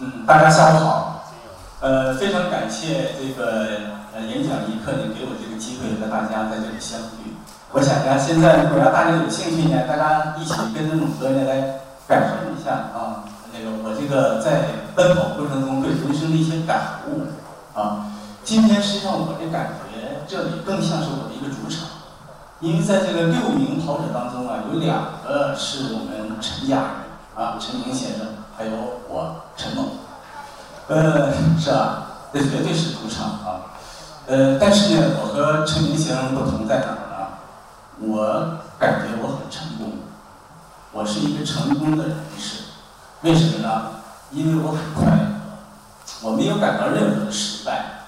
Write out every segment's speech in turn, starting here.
嗯，大家下午好。呃，非常感谢这个呃演讲一刻呢，给我这个机会和大家在这里相遇。我想呢，现在如果要大家有兴趣呢，大家一起跟着猛哥呢来感受一下啊，那个我这个在奔跑过程中对人生的一些感悟啊。今天实际上我的感觉，这里更像是我的一个主场，因为在这个六名跑者当中啊，有两个是我们陈家人啊，陈明先生，还有我陈梦，呃，是吧？这绝对是主场啊。呃，但是呢，我和陈明先生不同在哪儿呢？我感觉我很成功，我是一个成功的人士。为什么呢？因为我很快乐，我没有感到任何的失败。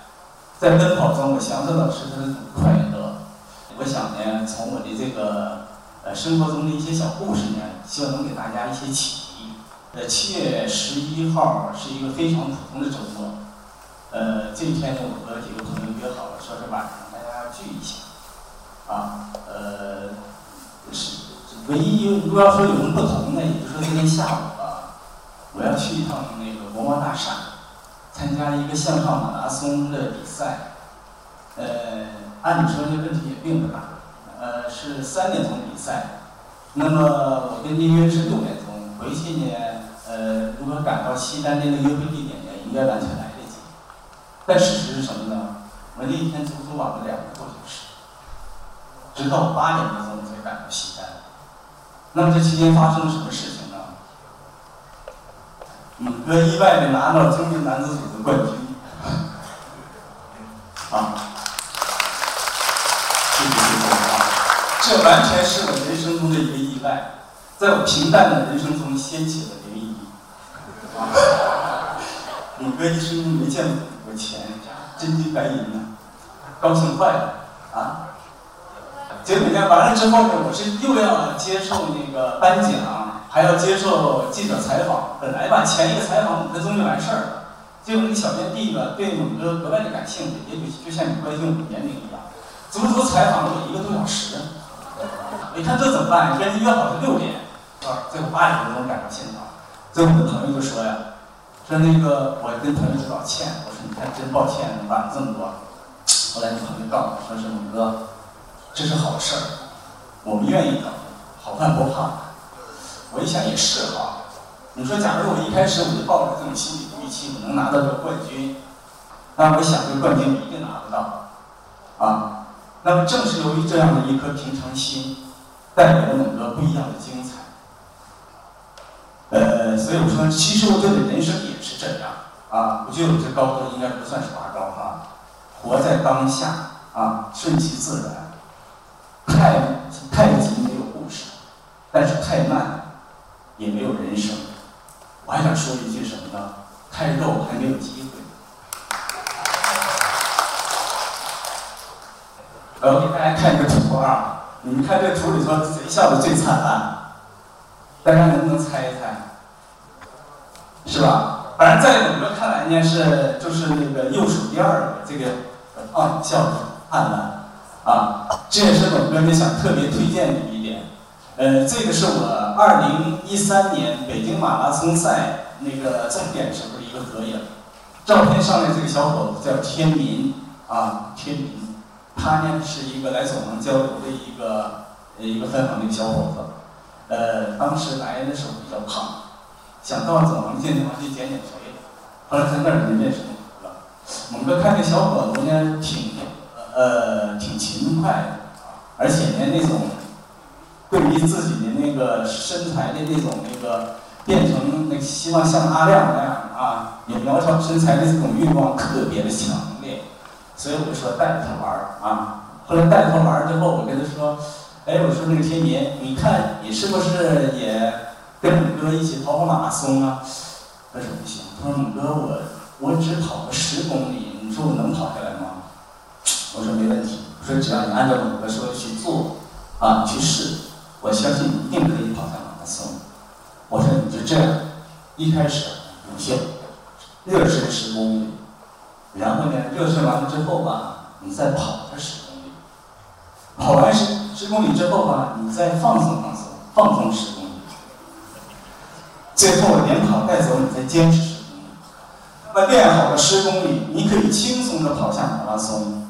在奔跑中，我享受到是那种快乐。我想呢，从我的这个呃生活中的一些小故事呢，希望能给大家一些启迪。呃，七月十一号是一个非常普通的周末。呃，这一天呢，我和几个朋友约好了，说是晚上大家聚一下。啊，呃，是唯一如果要说有什么不同呢，也就是说今天下午啊，我要去一趟那个国贸大厦。参加一个向上马拉松的比赛，呃，按理说这问题也并不大，呃，是三点钟比赛，那么我跟您约是六点钟，回去呢，呃，如果赶到西单那个约会地点呢，应该完全来得及。但事实是什么呢？我那一天足足晚了两个多小时，直到八点多钟才赶到西单。那么这期间发生了什么事情？猛哥意外的拿到中年男子组的冠军，啊，谢谢谢谢啊，这完全是我人生中的一个意外，在我平淡的人生中掀起了涟漪，啊，猛哥一生中没见过钱，真金白银呢，高兴坏了，啊，结果呢完了之后呢，我是又要接受那个颁奖。还要接受记者采访，本来吧前一个采访五分钟就完事儿了，结果那个小编弟吧对猛哥格外的感兴趣，也许就像你关心我的年龄一样，足足采访了我一个多小时。你看这怎么办？跟人约好是六点，是吧？最后八点多钟赶到现场，最后我的朋友就说呀，跟那个我跟朋友道歉，我说你看真抱歉，晚了这么多。后来那朋友告诉我说是猛哥，这是好事儿，我们愿意等，好饭不怕。我一想也是哈，你说假如我一开始我就抱着这种心理预期，我能拿到这个冠军，那我想这个冠军我一定拿得到，啊，那么正是由于这样的一颗平常心，带给了猛哥不一样的精彩。呃，所以我说，其实我觉得人生也是这样，啊，我觉得我这高度应该不算是拔高哈，活在当下，啊，顺其自然，太太急没有故事，但是太慢。也没有人生，我还想说一句什么呢？太肉还没有机会。我给大家看一个图啊，你们看这图里头谁笑的最灿烂？大家能不能猜一猜？是吧？反正在我们看来呢，是就是那个右手第二个这个啊笑的灿烂啊，这也是我们想特别推荐的一点。呃，这个是我二零一三年北京马拉松赛那个终点时候的一个合影。照片上面这个小伙子叫天民啊，天民，他呢是一个来总行交流的一个呃一个分行的一个小伙子。呃，当时来的时候比较胖，想到走廊健身房去减减肥。后来在那儿就认识猛哥了。猛哥看这小伙子呢，挺呃挺勤快的，而且呢那种。对于自己的那个身材的那种那个变成那希望像阿亮那样啊，有苗条身材的这种欲望特别的强烈，所以我说带着他玩儿啊。后来带着他玩儿之后，我跟他说：“哎，我说那个天明，你看你是不是也跟猛哥一起跑跑马拉松啊？”他说不行，他说猛哥我我只跑个十公里，你说我能跑下来吗？我说没问题，我说只要你按照猛哥说的去做啊，去试。我相信你一定可以跑下马拉松。我说你就这样，一开始不秀，热身十公里，然后呢，热身完了之后吧，你再跑这十公里，跑完十十公里之后吧，你再放松放松，放松十公里，最后连跑带走，你再坚持十公里。那么练好了十公里，你可以轻松的跑下马拉松。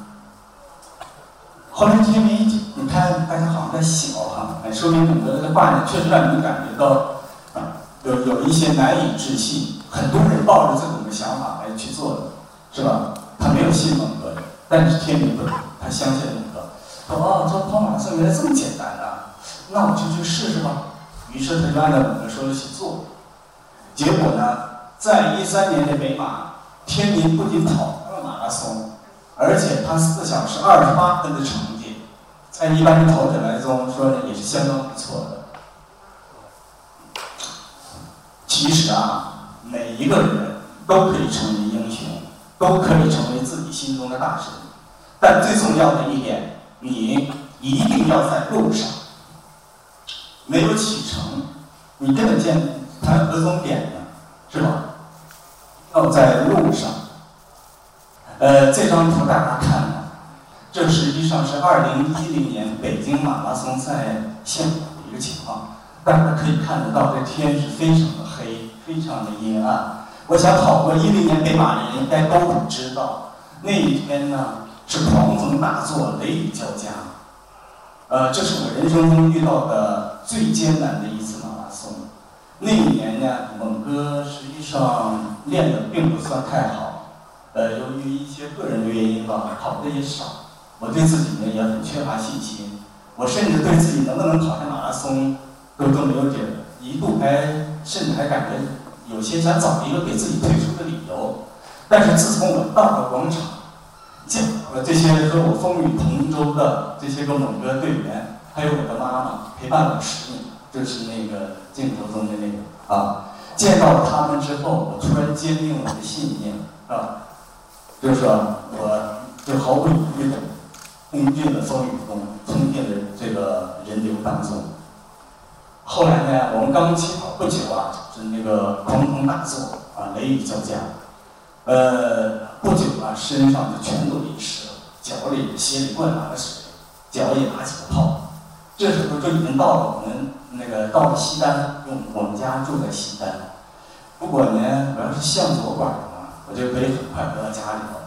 后来天明一紧，你看大家好像在笑哈，哎，说明你的话呢，确实让你感觉到，有有一些难以置信。很多人抱着这种的想法来去做的，是吧？他没有信蒙哥，但是天明不，他相信了。哦，这跑马拉松原来这么简单啊，那我就去试试吧。于是他就按照我们说的去做。结果呢，在一三年的北马，天明不仅跑了马拉松。而且他四小时二十八分的成绩，在一般的跑者来中说呢，也是相当不错的。其实啊，每一个人都可以成为英雄，都可以成为自己心中的大神。但最重要的一点，你一定要在路上。没有启程，你根本见谈何终点呢？是吧？要在路上。呃，这张图大家看，这实际上是二零一零年北京马拉松赛现场的一个情况。大家可以看得到，这天是非常的黑，非常的阴暗。我想跑过一零年北马的人应该都知道，那一天呢是狂风大作，雷雨交加。呃，这是我人生中遇到的最艰难的一次马拉松。那一年呢，猛哥实际上练的并不算太好。呃，由于一些个人的原因吧，跑的也少，我对自己呢也很缺乏信心。我甚至对自己能不能跑下马拉松都都没有底儿，一度还甚至还感觉有些想找一个给自己退出的理由。但是自从我到了广场，见呃这些和我风雨同舟的这些个猛哥队员，还有我的妈妈陪伴我十年，就是那个镜头中的那个啊，见到了他们之后，我突然坚定了我的信念啊。就是说，我就毫不犹豫的冲进了风雨中，冲进了这个人流当中。后来呢，我们刚起跑不久啊，是那个狂风大作啊，雷雨交加。呃，不久啊，身上就全都淋湿了，脚里鞋里灌满了水，脚也拿起了泡。这时候就已经到了我们那个到了西单，我们家住在西单。不过呢，我要是向左拐的话。我就可以很快回到家里头，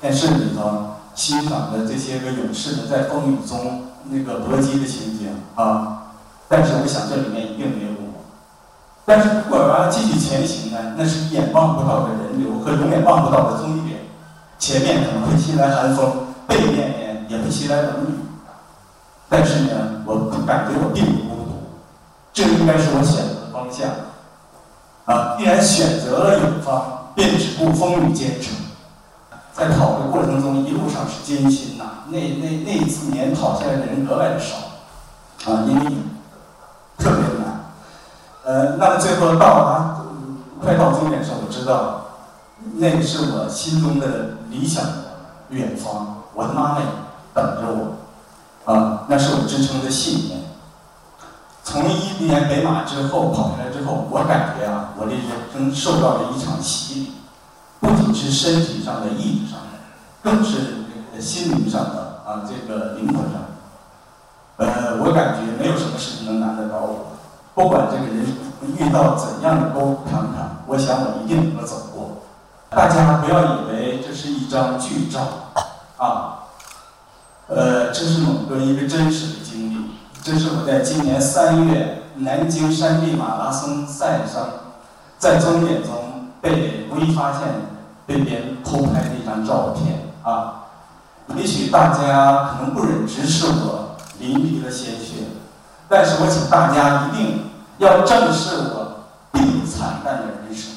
电视里头欣赏的这些个勇士们在风雨中那个搏击的情景啊。但是我想这里面一定没有。但是如果我要继续前行呢，那是一眼望不到的人流和永远望不到的终点。前面可能会袭来寒风，背面呢也会袭来冷雨。但是呢，我感觉我并不孤独，这应该是我选择的方向。啊，既然选择了远方。便只顾风雨兼程，在跑的过程中，一路上是艰辛呐。那那那一次年跑下来的人格外的少，啊，因为特别难。呃，那么最后到达快到终点的时候，我知道，那个是我心中的理想的远方，我的妈妈等着我，啊，那是我支撑的信念。从一年北马之后跑下来之后，我感觉啊，我的人生受到了一场洗礼，不仅是身体上的、意志上的，更是心灵上的啊，这个灵魂上。呃，我感觉没有什么事情能难得倒我，不管这个人遇到怎样的沟坎坎，我想我一定能够走过。大家不要以为这是一张剧照，啊，呃，这是某个一个真实的经历。这是我在今年三月南京山地马拉松赛上，在终点中被无意发现被别人偷拍的一张照片啊！也许大家可能不忍直视我淋漓的鲜血，但是我请大家一定要正视我并不惨淡的人生。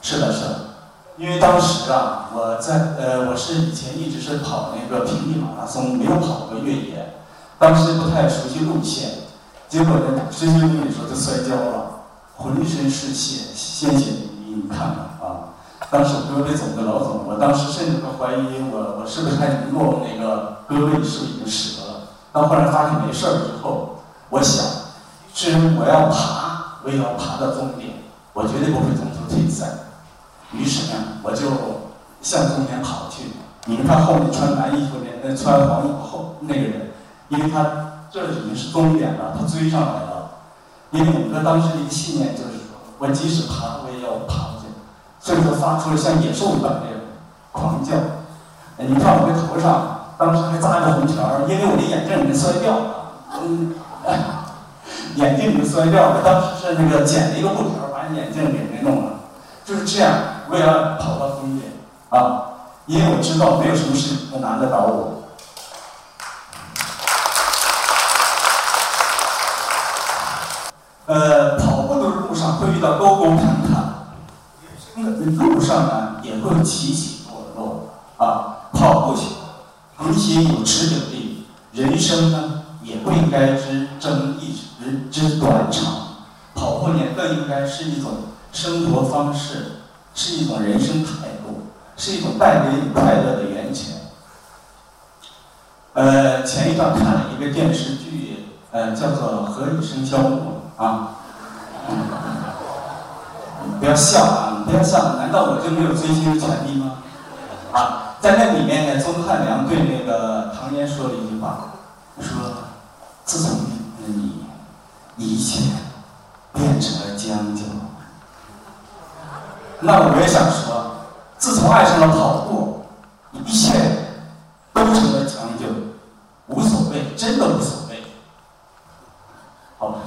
是的，是的，因为当时啊，我在呃，我是以前一直是跑那个平地马拉松，没有跑过越野。当时不太熟悉路线，结果呢，十几公里的时候就摔跤了，浑身是血，鲜血淋漓。你看看啊，当时我胳膊肿的老肿，我当时甚至都怀疑我我是不是还能够那个胳膊是不是已经折了。到后来发现没事儿之后，我想，既然我要爬，我也要爬到终点，我绝对不会中途退赛。于是呢，我就向终点跑去。你们看后面穿蓝衣服的，那穿黄衣服后那个人。因为他这已经是终点了，他追上来了。因为我们当时的一个信念就是说，我即使爬，我也要爬过去。这时候发出了像野兽一般的狂叫。你看我这头上当时还扎着红条因为我的眼镜已经摔掉了，嗯，眼镜已经摔掉了。当时是那个剪了一个布条把眼镜给给弄了，就是这样，为了跑到终点啊，因为我知道没有什么事能难得倒我。呃，跑步的路上会遇到沟沟坎坎，人生的路上呢也会起起落落啊。跑步去，恒心有持久力，人生呢也不应该只争一时之短长。跑步呢更应该是一种生活方式，是一种人生态度，是一种带给你快乐的源泉。呃，前一段看了一个电视剧，呃，叫做《何以笙箫默》。啊，不要笑啊！不要笑，难道我就没有追星的权利吗？啊，在那里面呢，钟汉良对那个唐嫣说了一句话，说：“自从你，一切变成了。”那我也想说，自从爱上了跑步，一切都成了成就，无所谓，真的无所谓。好吧。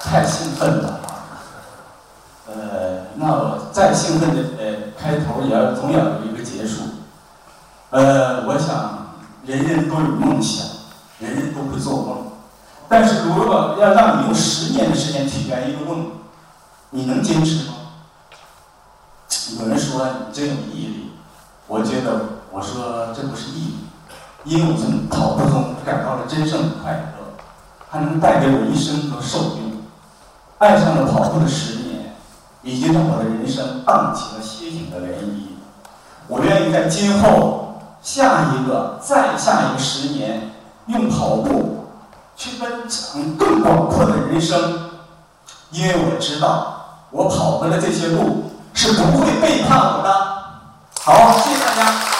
太兴奋了啊！呃，那我再兴奋的呃开头也要总要有一个结束。呃，我想人人都有梦想，人人都会做梦，但是如果要让你用十年的时间去圆一个梦，你能坚持吗？有人说你真有毅力，我觉得我说这不是毅力，因为我从跑步中感到了真正的快乐，它能带给我一生的受用。爱上了跑步的十年，已经让我的人生荡起了些许的涟漪。我愿意在今后下一个、再下一个十年，用跑步去奔向更广阔的人生，因为我知道，我跑过的这些路是不会背叛我的。好，谢谢大家。